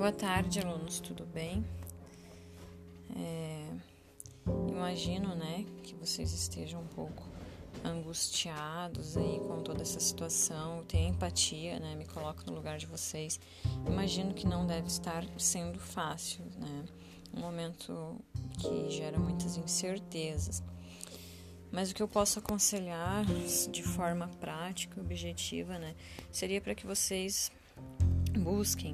Boa tarde, alunos, tudo bem? É, imagino, né, que vocês estejam um pouco angustiados aí com toda essa situação. Tenho empatia, né? Me coloco no lugar de vocês. Imagino que não deve estar sendo fácil, né? Um momento que gera muitas incertezas. Mas o que eu posso aconselhar de forma prática, objetiva, né, seria para que vocês busquem,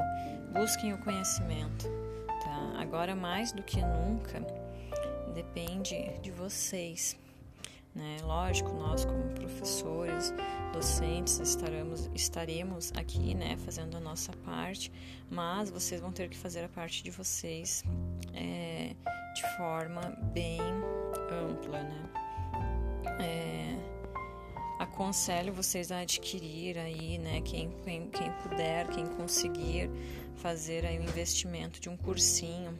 busquem o conhecimento, tá? Agora mais do que nunca depende de vocês, né? Lógico, nós como professores, docentes estaremos estaremos aqui, né, fazendo a nossa parte, mas vocês vão ter que fazer a parte de vocês é, de forma bem ampla, né? É, aconselho vocês a adquirir aí, né, quem, quem, quem puder, quem conseguir fazer aí o investimento de um cursinho,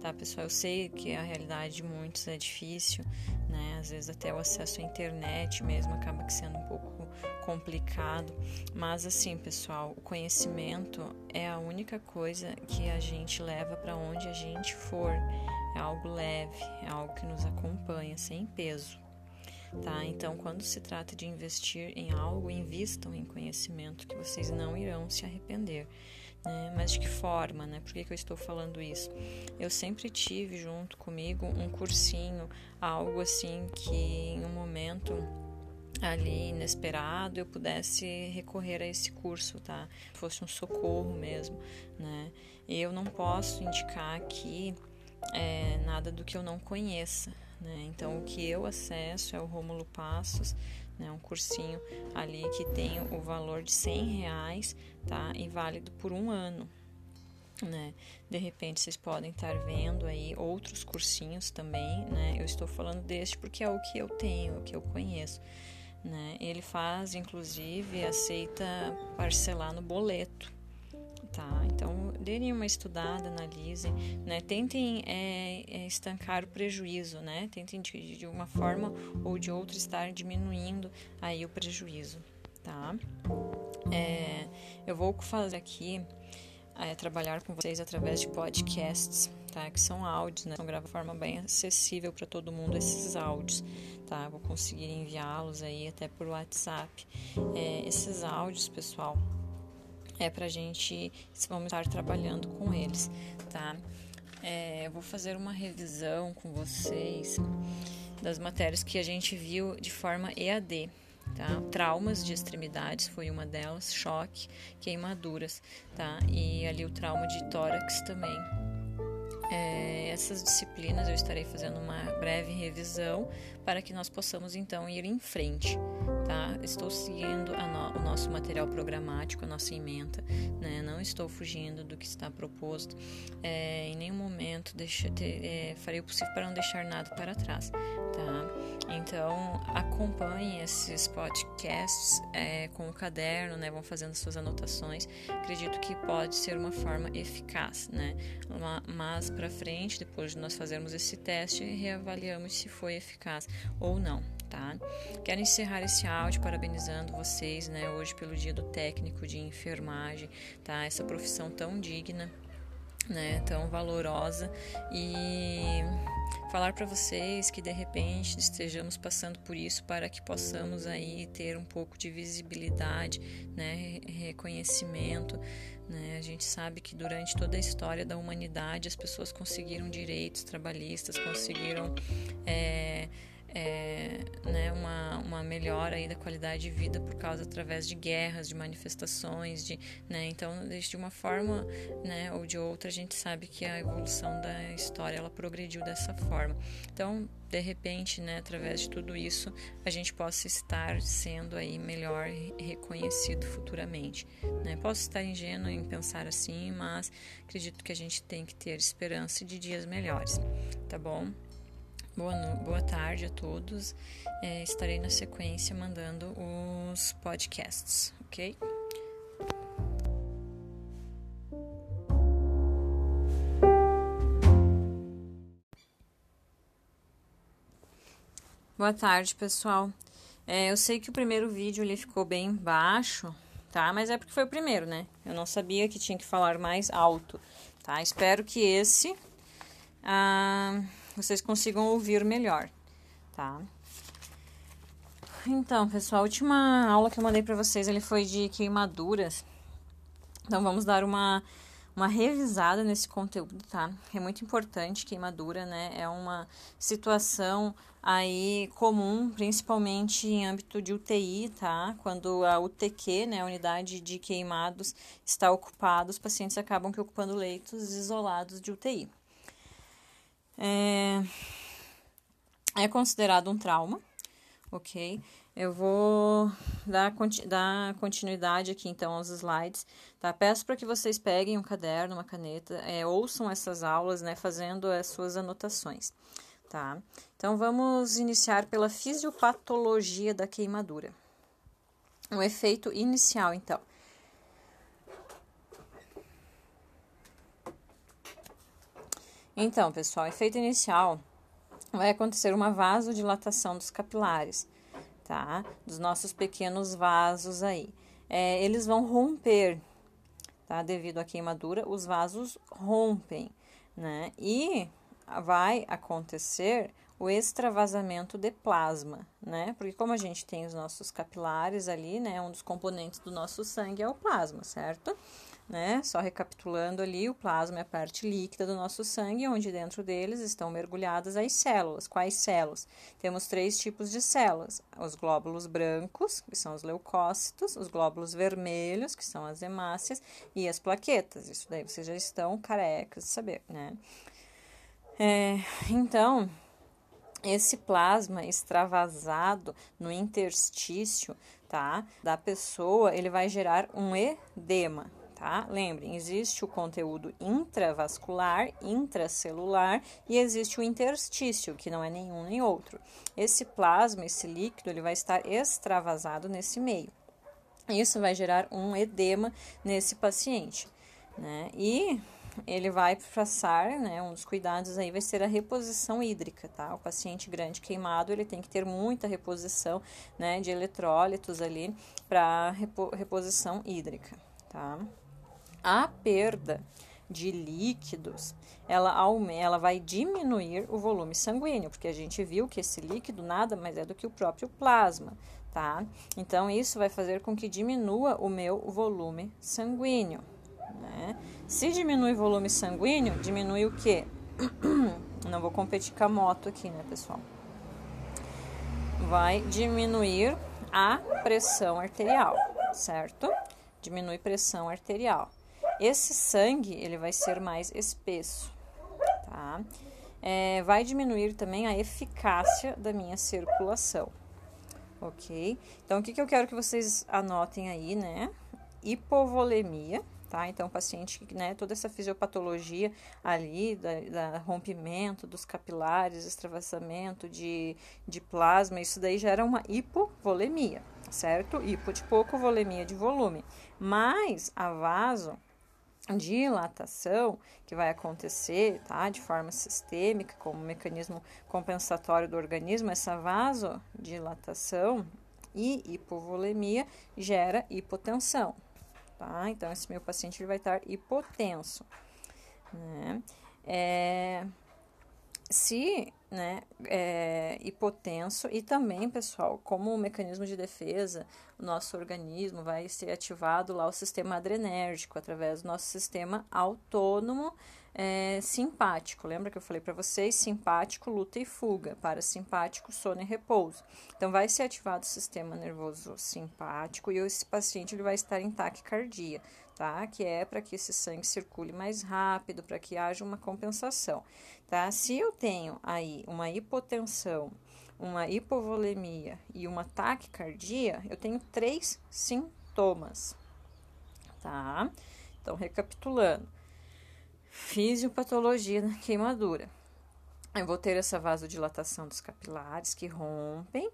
tá, pessoal? Eu sei que a realidade de muitos é difícil, né, às vezes até o acesso à internet mesmo acaba sendo um pouco complicado, mas assim, pessoal, o conhecimento é a única coisa que a gente leva para onde a gente for, é algo leve, é algo que nos acompanha sem peso tá? Então, quando se trata de investir em algo, invistam em conhecimento que vocês não irão se arrepender. Né? Mas de que forma, né? Por que, que eu estou falando isso? Eu sempre tive junto comigo um cursinho, algo assim que em um momento ali inesperado eu pudesse recorrer a esse curso, tá? Fosse um socorro mesmo, né? Eu não posso indicar aqui é, nada do que eu não conheça, né? Então, o que eu acesso é o Rômulo Passos, né? um cursinho ali que tem o valor de 100 reais tá? e válido por um ano. Né? De repente vocês podem estar vendo aí outros cursinhos também, né? Eu estou falando deste porque é o que eu tenho, o que eu conheço, né? Ele faz, inclusive, aceita parcelar no boleto, tá? Então, deem uma estudada, analisem, né? Tentem é, é, estancar o prejuízo, né? Tentem de, de, uma forma ou de outra estar diminuindo aí o prejuízo, tá? É, eu vou fazer aqui é, trabalhar com vocês através de podcasts, tá? Que são áudios, né? São gravados de forma bem acessível para todo mundo esses áudios, tá? Vou conseguir enviá-los aí até por WhatsApp. É, esses áudios, pessoal, é para a gente vamos estar trabalhando com eles, tá? É, eu vou fazer uma revisão com vocês das matérias que a gente viu de forma EAD, tá? Traumas de extremidades foi uma delas, choque, queimaduras, tá? E ali o trauma de tórax também, é, essas disciplinas eu estarei fazendo uma breve revisão para que nós possamos então ir em frente, tá? Estou seguindo no, o nosso material programático, a nossa ementa, né? Não estou fugindo do que está proposto. É, em nenhum momento deixa, é, farei o possível para não deixar nada para trás, tá? Então acompanhe esses podcasts é, com o caderno, né? Vão fazendo suas anotações. Acredito que pode ser uma forma eficaz, né? Mas para frente, depois de nós fazermos esse teste, reavaliamos se foi eficaz ou não, tá? Quero encerrar esse áudio parabenizando vocês, né, hoje pelo Dia do Técnico de Enfermagem, tá? Essa profissão tão digna, né, tão valorosa e falar para vocês que de repente estejamos passando por isso para que possamos aí ter um pouco de visibilidade, né, reconhecimento, né? A gente sabe que durante toda a história da humanidade as pessoas conseguiram direitos trabalhistas, conseguiram é, é, né, uma, uma melhora aí da qualidade de vida por causa através de guerras, de manifestações, de, né, então de uma forma né, ou de outra a gente sabe que a evolução da história ela progrediu dessa forma. Então de repente, né, através de tudo isso, a gente possa estar sendo aí melhor reconhecido futuramente. Né? Posso estar ingênuo em pensar assim, mas acredito que a gente tem que ter esperança de dias melhores, tá bom? Boa, boa tarde a todos. É, estarei na sequência mandando os podcasts, ok? Boa tarde, pessoal. É, eu sei que o primeiro vídeo ele ficou bem baixo, tá? Mas é porque foi o primeiro, né? Eu não sabia que tinha que falar mais alto, tá? Espero que esse ah, vocês consigam ouvir melhor, tá? Então, pessoal, a última aula que eu mandei para vocês ele foi de queimaduras. Então, vamos dar uma uma revisada nesse conteúdo, tá? É muito importante, queimadura, né? É uma situação aí comum, principalmente em âmbito de UTI, tá? Quando a UTQ, né, a unidade de queimados, está ocupada, os pacientes acabam que ocupando leitos isolados de UTI. É, é considerado um trauma, ok? Eu vou dar, dar continuidade aqui então aos slides, tá? Peço para que vocês peguem um caderno, uma caneta, é, ouçam essas aulas, né, fazendo as suas anotações, tá? Então vamos iniciar pela fisiopatologia da queimadura. O efeito inicial, então. Então, pessoal, efeito inicial vai acontecer uma vasodilatação dos capilares tá? Dos nossos pequenos vasos aí. É, eles vão romper, tá? Devido à queimadura, os vasos rompem, né? E vai acontecer o extravasamento de plasma, né? Porque como a gente tem os nossos capilares ali, né? Um dos componentes do nosso sangue é o plasma, certo? Né? Só recapitulando ali, o plasma é a parte líquida do nosso sangue, onde dentro deles estão mergulhadas as células. Quais células? Temos três tipos de células: os glóbulos brancos, que são os leucócitos, os glóbulos vermelhos, que são as hemácias, e as plaquetas. Isso daí vocês já estão carecas de saber, né? É, então, esse plasma extravasado no interstício, tá, da pessoa, ele vai gerar um edema, tá? Lembrem, existe o conteúdo intravascular, intracelular e existe o interstício, que não é nenhum nem outro. Esse plasma, esse líquido, ele vai estar extravasado nesse meio. Isso vai gerar um edema nesse paciente, né? E ele vai passar, né, um dos cuidados aí vai ser a reposição hídrica, tá? O paciente grande queimado, ele tem que ter muita reposição, né, de eletrólitos ali para repo reposição hídrica, tá? A perda de líquidos, ela, ela vai diminuir o volume sanguíneo, porque a gente viu que esse líquido nada mais é do que o próprio plasma, tá? Então, isso vai fazer com que diminua o meu volume sanguíneo, né? Se diminui o volume sanguíneo, diminui o quê? Não vou competir com a moto aqui, né, pessoal? Vai diminuir a pressão arterial, certo? Diminui pressão arterial. Esse sangue ele vai ser mais espesso, tá? É, vai diminuir também a eficácia da minha circulação, ok? Então, o que, que eu quero que vocês anotem aí, né? Hipovolemia, tá? Então, o paciente, né, toda essa fisiopatologia ali, da, da, rompimento dos capilares, extravasamento de, de plasma, isso daí gera uma hipovolemia, certo? Hipo de pouco, volemia de volume. Mas a vaso dilatação que vai acontecer, tá, de forma sistêmica, como mecanismo compensatório do organismo, essa vasodilatação e hipovolemia gera hipotensão, tá? Então, esse meu paciente ele vai estar hipotenso, né? É, se né, é, hipotenso e também, pessoal, como mecanismo de defesa, o nosso organismo vai ser ativado lá o sistema adrenérgico através do nosso sistema autônomo é, simpático. Lembra que eu falei para vocês? Simpático, luta e fuga. Parasimpático, sono e repouso. Então, vai ser ativado o sistema nervoso simpático e esse paciente ele vai estar em taquicardia tá? Que é para que esse sangue circule mais rápido, para que haja uma compensação, tá? Se eu tenho aí uma hipotensão, uma hipovolemia e uma taquicardia, eu tenho três sintomas, tá? Então, recapitulando: fisiopatologia da queimadura. Eu vou ter essa vasodilatação dos capilares que rompem,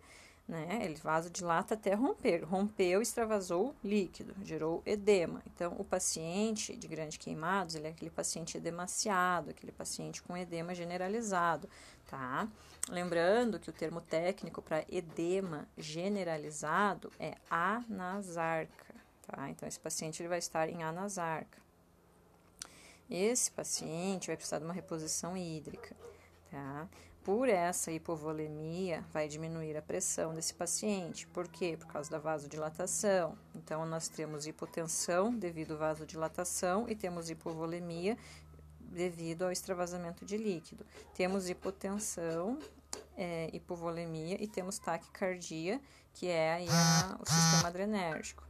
né? Ele vasodilata até romper. Rompeu, extravasou líquido, gerou edema. Então, o paciente de grande queimados, ele é aquele paciente edemaciado, aquele paciente com edema generalizado, tá? Lembrando que o termo técnico para edema generalizado é anasarca, tá? Então, esse paciente ele vai estar em anasarca. Esse paciente vai precisar de uma reposição hídrica, tá? Por essa hipovolemia, vai diminuir a pressão desse paciente. Por quê? Por causa da vasodilatação. Então, nós temos hipotensão devido à vasodilatação e temos hipovolemia devido ao extravasamento de líquido. Temos hipotensão, é, hipovolemia e temos taquicardia, que é aí a, o sistema adrenérgico.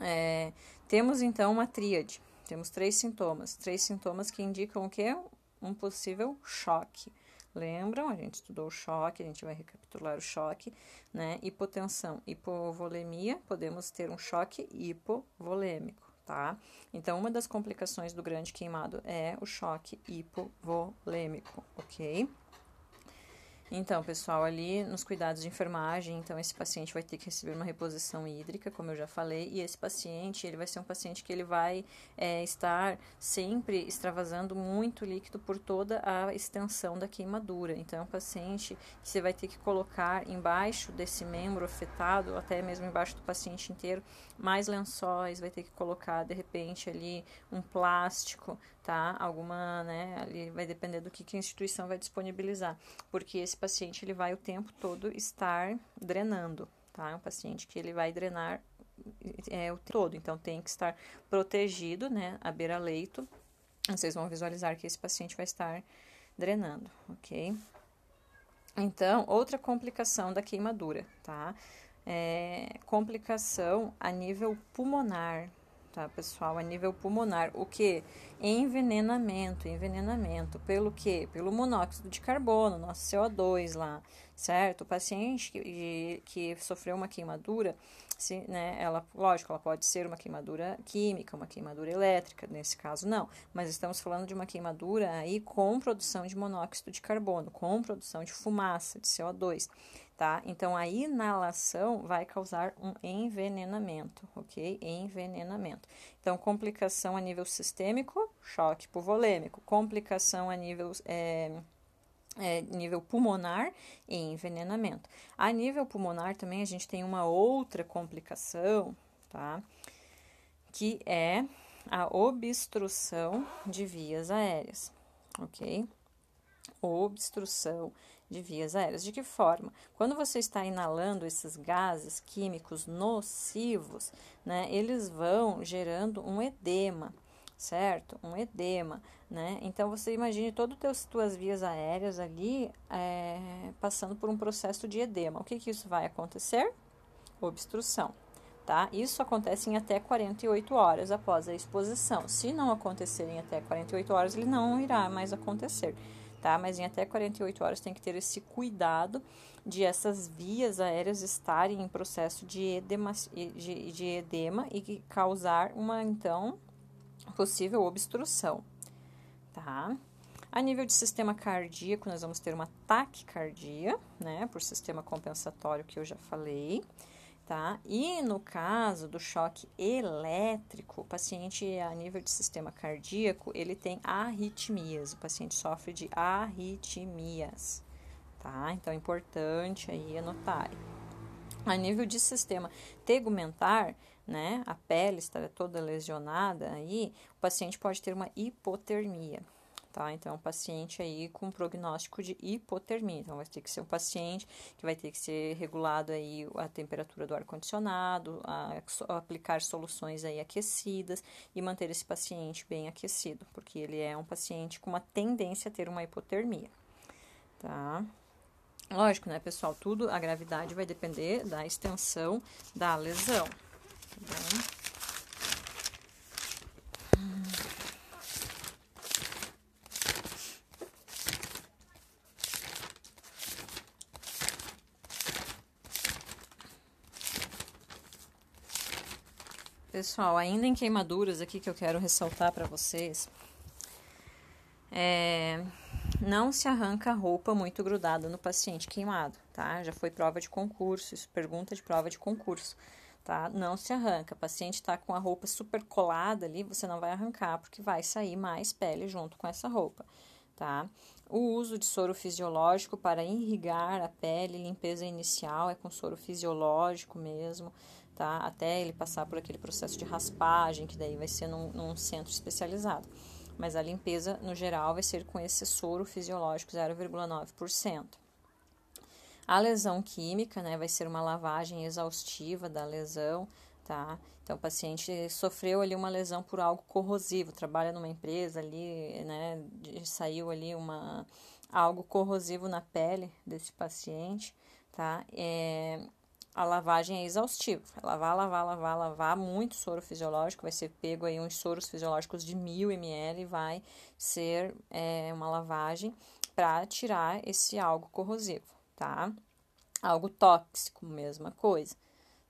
É, temos então uma tríade. Temos três sintomas. Três sintomas que indicam o que? Um possível choque. Lembram? A gente estudou o choque, a gente vai recapitular o choque, né? Hipotensão, hipovolemia, podemos ter um choque hipovolêmico, tá? Então, uma das complicações do grande queimado é o choque hipovolêmico, ok? Então, pessoal, ali nos cuidados de enfermagem, então esse paciente vai ter que receber uma reposição hídrica, como eu já falei, e esse paciente, ele vai ser um paciente que ele vai é, estar sempre extravasando muito líquido por toda a extensão da queimadura. Então, é um paciente que você vai ter que colocar embaixo desse membro afetado, até mesmo embaixo do paciente inteiro, mais lençóis, vai ter que colocar, de repente, ali um plástico, tá? Alguma, né, ali vai depender do que, que a instituição vai disponibilizar, porque esse paciente ele vai o tempo todo estar drenando, tá? É um paciente que ele vai drenar é, o todo, então tem que estar protegido, né, a beira-leito. Vocês vão visualizar que esse paciente vai estar drenando, ok? Então, outra complicação da queimadura, tá? É, complicação a nível pulmonar, tá, pessoal? A nível pulmonar. O que? Envenenamento, envenenamento. Pelo que? Pelo monóxido de carbono, nosso CO2 lá, certo? O paciente que, que sofreu uma queimadura, se, né, ela, lógico, ela pode ser uma queimadura química, uma queimadura elétrica, nesse caso não, mas estamos falando de uma queimadura aí com produção de monóxido de carbono, com produção de fumaça, de CO2 tá? Então, a inalação vai causar um envenenamento, ok? Envenenamento. Então, complicação a nível sistêmico, choque hipovolêmico. Complicação a nível, é, é, nível pulmonar e envenenamento. A nível pulmonar também a gente tem uma outra complicação, tá? Que é a obstrução de vias aéreas, ok? Obstrução de vias aéreas. De que forma? Quando você está inalando esses gases químicos nocivos, né, eles vão gerando um edema, certo? Um edema, né? Então você imagine todas as tuas vias aéreas ali é, passando por um processo de edema. O que, que isso vai acontecer? Obstrução. Tá? Isso acontece em até 48 horas após a exposição. Se não acontecer em até 48 horas, ele não irá mais acontecer tá? Mas em até 48 horas tem que ter esse cuidado de essas vias aéreas estarem em processo de edema, de, de edema e causar uma, então, possível obstrução, tá? A nível de sistema cardíaco, nós vamos ter uma taquicardia, né, por sistema compensatório que eu já falei tá? E no caso do choque elétrico, o paciente a nível de sistema cardíaco, ele tem arritmias, o paciente sofre de arritmias, tá? Então é importante aí anotar. A nível de sistema tegumentar, né, a pele está toda lesionada aí, o paciente pode ter uma hipotermia tá? Então, um paciente aí com prognóstico de hipotermia. Então, vai ter que ser um paciente que vai ter que ser regulado aí a temperatura do ar-condicionado, aplicar soluções aí aquecidas e manter esse paciente bem aquecido, porque ele é um paciente com uma tendência a ter uma hipotermia, tá? Lógico, né, pessoal? Tudo, a gravidade vai depender da extensão da lesão, tá bom? Pessoal, ainda em queimaduras aqui que eu quero ressaltar para vocês, é, não se arranca roupa muito grudada no paciente queimado, tá? Já foi prova de concurso, isso pergunta de prova de concurso, tá? Não se arranca. O paciente está com a roupa super colada ali, você não vai arrancar, porque vai sair mais pele junto com essa roupa, tá? O uso de soro fisiológico para irrigar a pele, limpeza inicial, é com soro fisiológico mesmo, tá? Até ele passar por aquele processo de raspagem, que daí vai ser num, num centro especializado. Mas a limpeza, no geral, vai ser com esse soro fisiológico 0,9%. A lesão química, né, vai ser uma lavagem exaustiva da lesão, tá? Então, o paciente sofreu ali uma lesão por algo corrosivo, trabalha numa empresa ali, né, saiu ali uma, algo corrosivo na pele desse paciente, tá? É, a lavagem é exaustiva, lavar, lavar, lavar, lavar, muito soro fisiológico, vai ser pego aí uns soros fisiológicos de 1000 ml, vai ser é, uma lavagem para tirar esse algo corrosivo tá? Algo tóxico, mesma coisa,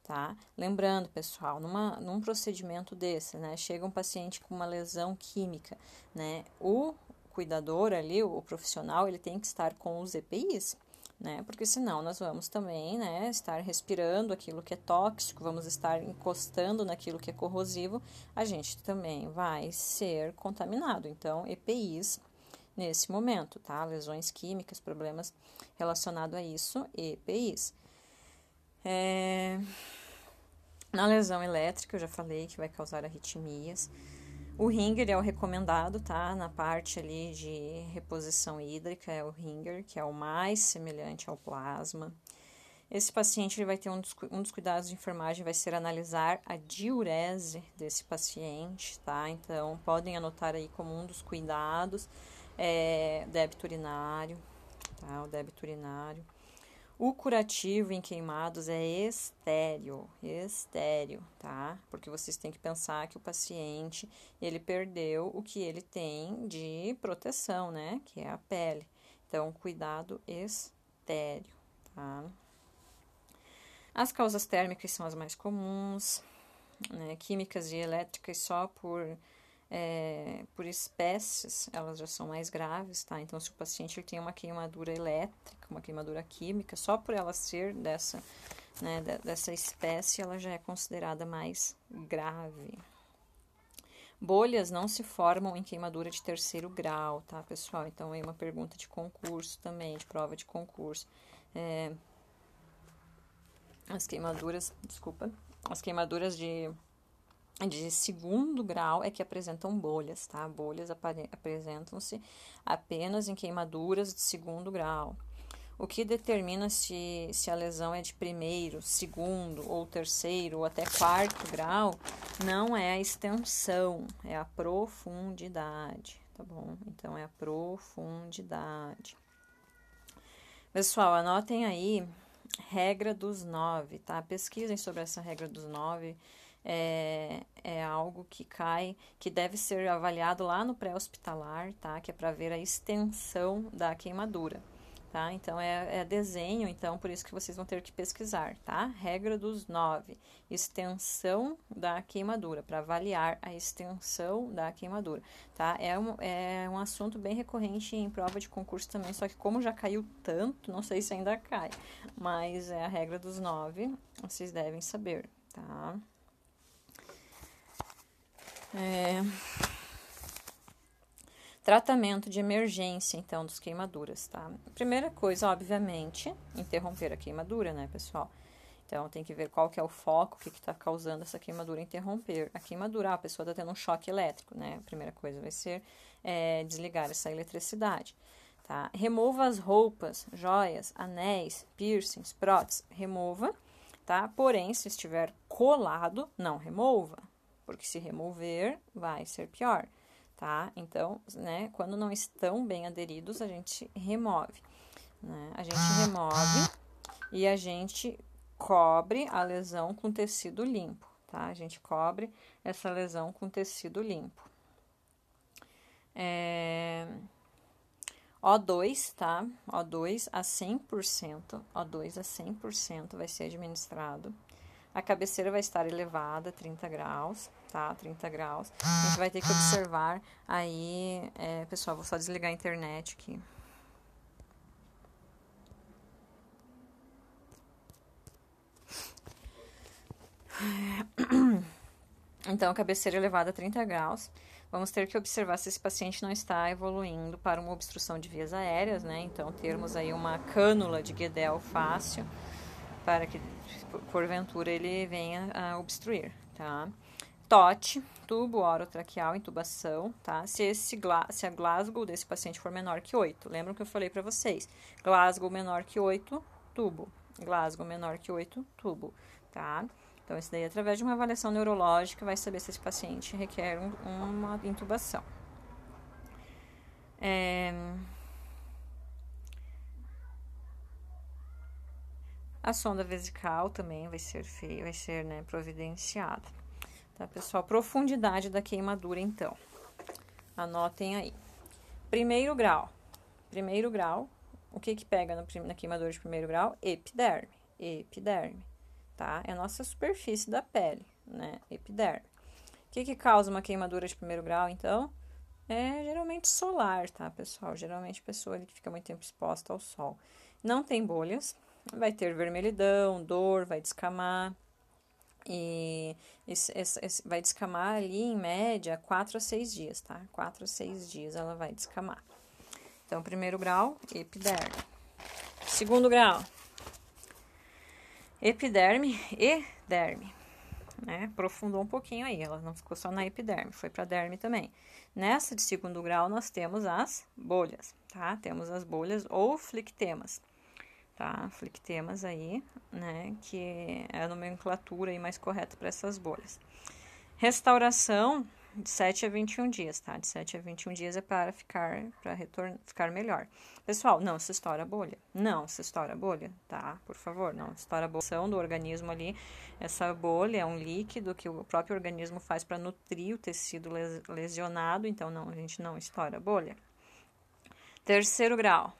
tá? Lembrando, pessoal, numa, num procedimento desse, né? Chega um paciente com uma lesão química, né? O cuidador ali, o profissional, ele tem que estar com os EPIs, né? Porque senão nós vamos também, né, estar respirando aquilo que é tóxico, vamos estar encostando naquilo que é corrosivo, a gente também vai ser contaminado. Então, EPIs nesse momento, tá? Lesões químicas, problemas relacionados a isso, EPIs. É... Na lesão elétrica, eu já falei que vai causar arritmias. O ringer é o recomendado, tá? Na parte ali de reposição hídrica é o ringer, que é o mais semelhante ao plasma. Esse paciente ele vai ter um dos, um dos cuidados de enfermagem vai ser analisar a diurese desse paciente, tá? Então podem anotar aí como um dos cuidados é, débito urinário, tá? O débito urinário. O curativo em queimados é estéreo, estéreo, tá? Porque vocês têm que pensar que o paciente, ele perdeu o que ele tem de proteção, né? Que é a pele. Então, cuidado estéreo, tá? As causas térmicas são as mais comuns, né? Químicas e elétricas só por é, por espécies, elas já são mais graves, tá? Então, se o paciente tem uma queimadura elétrica, uma queimadura química, só por ela ser dessa, né, dessa espécie, ela já é considerada mais grave. Bolhas não se formam em queimadura de terceiro grau, tá, pessoal? Então, aí uma pergunta de concurso também, de prova de concurso. É, as queimaduras, desculpa, as queimaduras de de segundo grau é que apresentam bolhas, tá? Bolhas apresentam-se apenas em queimaduras de segundo grau. O que determina se, se a lesão é de primeiro, segundo ou terceiro ou até quarto grau não é a extensão, é a profundidade, tá bom? Então é a profundidade. Pessoal, anotem aí regra dos nove, tá? Pesquisem sobre essa regra dos nove é, é algo que cai, que deve ser avaliado lá no pré-hospitalar, tá? Que é para ver a extensão da queimadura, tá? Então, é, é, desenho, então, por isso que vocês vão ter que pesquisar, tá? Regra dos nove, extensão da queimadura, para avaliar a extensão da queimadura, tá? É um, é um assunto bem recorrente em prova de concurso também, só que como já caiu tanto, não sei se ainda cai, mas é a regra dos nove, vocês devem saber, tá? É... Tratamento de emergência, então, dos queimaduras, tá? Primeira coisa, obviamente, interromper a queimadura, né, pessoal? Então, tem que ver qual que é o foco, o que está causando essa queimadura, interromper a queimadura. A pessoa está tendo um choque elétrico, né? A primeira coisa vai ser é, desligar essa eletricidade, tá? Remova as roupas, joias, anéis, piercings, próteses, remova, tá? Porém, se estiver colado, não remova, porque se remover vai ser pior, tá? Então, né, quando não estão bem aderidos, a gente remove, né? A gente remove e a gente cobre a lesão com tecido limpo, tá? A gente cobre essa lesão com tecido limpo. É... O2, tá? O2 a 100%, O2 a 100% vai ser administrado. A cabeceira vai estar elevada, 30 graus, tá? 30 graus. A gente vai ter que observar aí, é, pessoal, vou só desligar a internet aqui. Então, cabeceira elevada a 30 graus. Vamos ter que observar se esse paciente não está evoluindo para uma obstrução de vias aéreas, né? Então, termos aí uma cânula de Guedel fácil para que, porventura, ele venha a obstruir, tá? TOT, tubo orotraqueal, intubação, tá? Se, esse, se a Glasgow desse paciente for menor que 8, lembram que eu falei para vocês? Glasgow menor que 8, tubo. Glasgow menor que 8, tubo, tá? Então, isso daí, através de uma avaliação neurológica, vai saber se esse paciente requer um, uma intubação. É... A sonda vesical também vai ser vai ser né, providenciada. Tá, pessoal? Profundidade da queimadura, então. Anotem aí. Primeiro grau. Primeiro grau. O que que pega no, na queimadura de primeiro grau? Epiderme. Epiderme, tá? É a nossa superfície da pele, né? Epiderme. O que que causa uma queimadura de primeiro grau, então? É geralmente solar, tá, pessoal? Geralmente pessoa que fica muito tempo exposta ao sol. Não tem bolhas, vai ter vermelhidão, dor, vai descamar, e esse, esse, esse vai descamar ali em média 4 a 6 dias, tá? 4 a 6 dias ela vai descamar. Então, primeiro grau, epiderme. Segundo grau, epiderme e derme. Né? Aprofundou um pouquinho aí, ela não ficou só na epiderme, foi para derme também. Nessa de segundo grau, nós temos as bolhas, tá? Temos as bolhas ou flictemas tá? Flictemas aí, né? Que é a nomenclatura aí mais correta para essas bolhas. Restauração de 7 a 21 dias, tá? De 7 a 21 dias é para ficar, para retornar, ficar melhor. Pessoal, não se estoura a bolha. Não se estoura a bolha, tá? Por favor, não se estoura a bolha do organismo ali. Essa bolha é um líquido que o próprio organismo faz para nutrir o tecido lesionado, então não, a gente não estoura a bolha. Terceiro grau,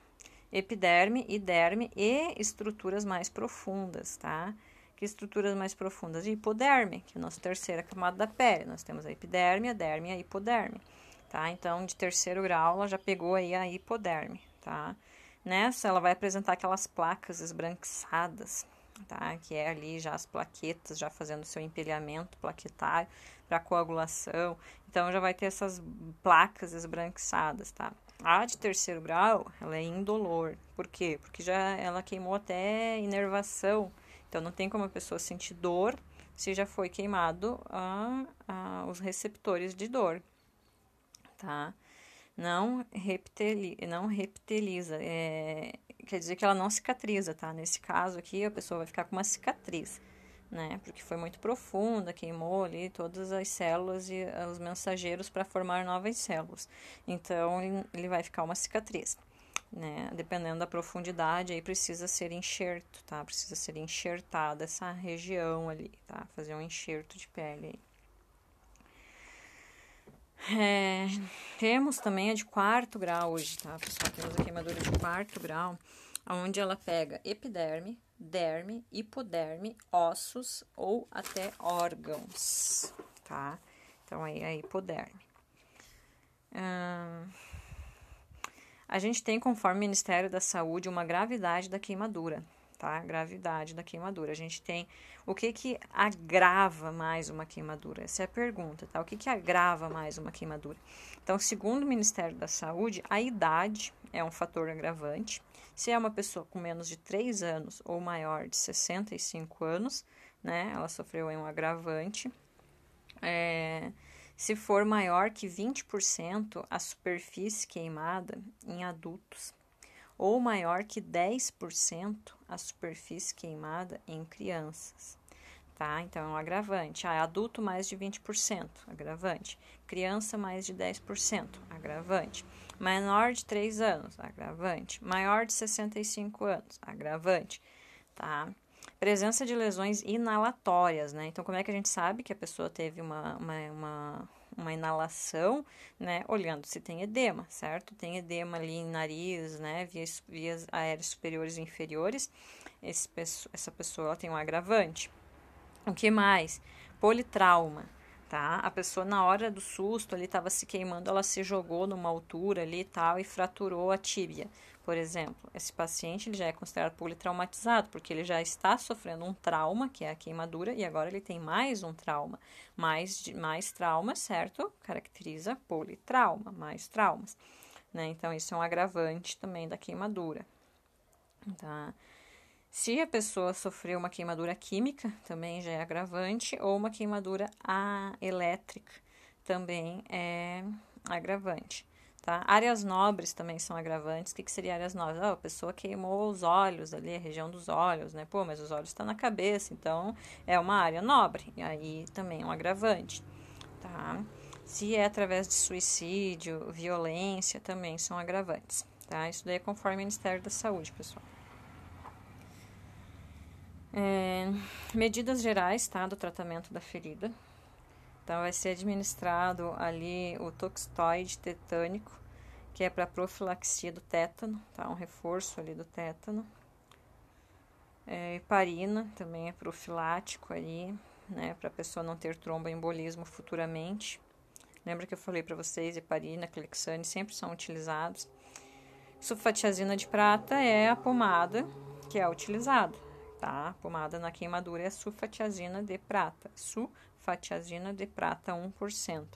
epiderme e derme e estruturas mais profundas, tá? Que estruturas mais profundas? Hipoderme, que é a nossa terceira camada da pele. Nós temos a epiderme, a derme e a hipoderme, tá? Então, de terceiro grau, ela já pegou aí a hipoderme, tá? Nessa, ela vai apresentar aquelas placas esbranquiçadas, tá? Que é ali já as plaquetas, já fazendo seu empilhamento plaquetário para coagulação. Então, já vai ter essas placas esbranquiçadas, tá? A de terceiro grau, ela é indolor. Por quê? Porque já ela queimou até inervação. Então, não tem como a pessoa sentir dor se já foi queimado a, a, os receptores de dor, tá? Não, reptili, não reptiliza, é, quer dizer que ela não cicatriza, tá? Nesse caso aqui, a pessoa vai ficar com uma cicatriz né? Porque foi muito profunda, queimou ali todas as células e os mensageiros para formar novas células. Então ele vai ficar uma cicatriz, né? Dependendo da profundidade, aí precisa ser enxerto, tá? Precisa ser enxertada essa região ali, tá? Fazer um enxerto de pele aí. É, temos também a de quarto grau hoje, tá, pessoal? Temos a queimadura de quarto grau, onde ela pega epiderme, derme, hipoderme, ossos ou até órgãos, tá? Então, aí a hipoderme. Hum, a gente tem, conforme o Ministério da Saúde, uma gravidade da queimadura, tá? Gravidade da queimadura. A gente tem o que que agrava mais uma queimadura? Essa é a pergunta, tá? O que que agrava mais uma queimadura? Então, segundo o Ministério da Saúde, a idade é um fator agravante. Se é uma pessoa com menos de 3 anos ou maior de 65 anos, né, ela sofreu um agravante. É, se for maior que 20% a superfície queimada em adultos, ou maior que 10% a superfície queimada em crianças. Tá? Então, é um agravante. Ah, adulto mais de 20%, agravante. Criança mais de 10%, agravante menor de 3 anos, agravante, maior de 65 anos, agravante, tá? Presença de lesões inalatórias, né? Então, como é que a gente sabe que a pessoa teve uma, uma, uma, uma inalação, né? Olhando se tem edema, certo? Tem edema ali em nariz, né? Vias, vias aéreas superiores e inferiores. Esse, essa pessoa tem um agravante. O que mais? Politrauma tá? A pessoa na hora do susto ali estava se queimando, ela se jogou numa altura ali e tal e fraturou a tíbia, por exemplo. Esse paciente ele já é considerado politraumatizado, porque ele já está sofrendo um trauma, que é a queimadura, e agora ele tem mais um trauma. Mais, mais traumas, certo? Caracteriza politrauma, mais traumas. Né? Então, isso é um agravante também da queimadura. Tá? Se a pessoa sofreu uma queimadura química, também já é agravante, ou uma queimadura elétrica, também é agravante. Tá? Áreas nobres também são agravantes. O que, que seria áreas nobres? Oh, a pessoa queimou os olhos ali, a região dos olhos, né? Pô, mas os olhos estão na cabeça, então é uma área nobre. E aí também é um agravante, tá? Se é através de suicídio, violência, também são agravantes, tá? Isso daí é conforme o Ministério da Saúde, pessoal. É, medidas gerais, tá, do tratamento da ferida. Então, vai ser administrado ali o toxtoide tetânico, que é para profilaxia do tétano, tá, um reforço ali do tétano. É, também é profilático ali, né, para a pessoa não ter tromboembolismo futuramente. Lembra que eu falei para vocês, heparina, clexane sempre são utilizados. Sulfatiazina de prata é a pomada que é utilizada tá? Pomada na queimadura é sulfatiazina de prata, sulfatiazina de prata 1%.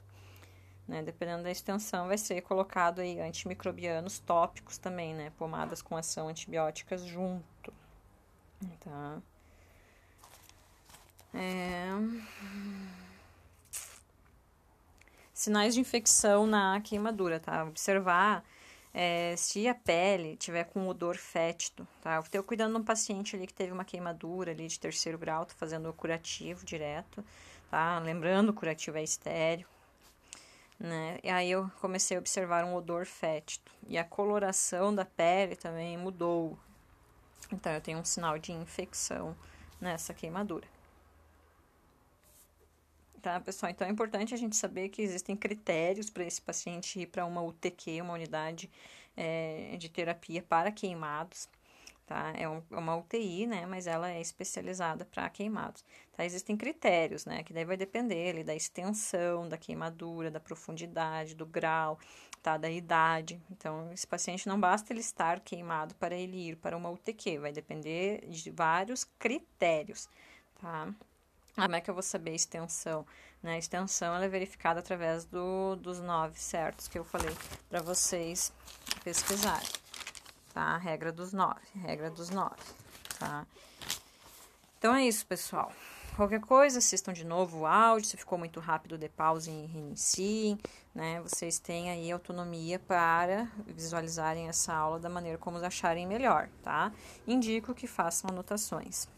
Né? Dependendo da extensão, vai ser colocado aí antimicrobianos tópicos também, né? Pomadas com ação antibióticas junto, tá? É... Sinais de infecção na queimadura, tá? Observar é, se a pele tiver com odor fétido, tá? Eu estou cuidando de um paciente ali que teve uma queimadura ali de terceiro grau, tô fazendo o curativo direto, tá? Lembrando, o curativo é estéreo, né? E aí eu comecei a observar um odor fétido. E a coloração da pele também mudou. Então eu tenho um sinal de infecção nessa queimadura. Tá, pessoal? Então é importante a gente saber que existem critérios para esse paciente ir para uma UTQ, uma unidade é, de terapia para queimados. Tá? É, é uma UTI, né? Mas ela é especializada para queimados. Tá? Existem critérios, né? Que daí vai depender ali, da extensão da queimadura, da profundidade, do grau, tá? Da idade. Então, esse paciente não basta ele estar queimado para ele ir para uma UTQ, vai depender de vários critérios, tá? Como é que eu vou saber a extensão? Né? A extensão ela é verificada através do, dos nove certos que eu falei para vocês pesquisarem. Tá? Regra dos nove. Regra dos nove. Tá? Então é isso, pessoal. Qualquer coisa, assistam de novo o áudio. Se ficou muito rápido, dê pausa e reiniciem. Né? Vocês têm aí autonomia para visualizarem essa aula da maneira como acharem melhor, tá? Indico que façam anotações.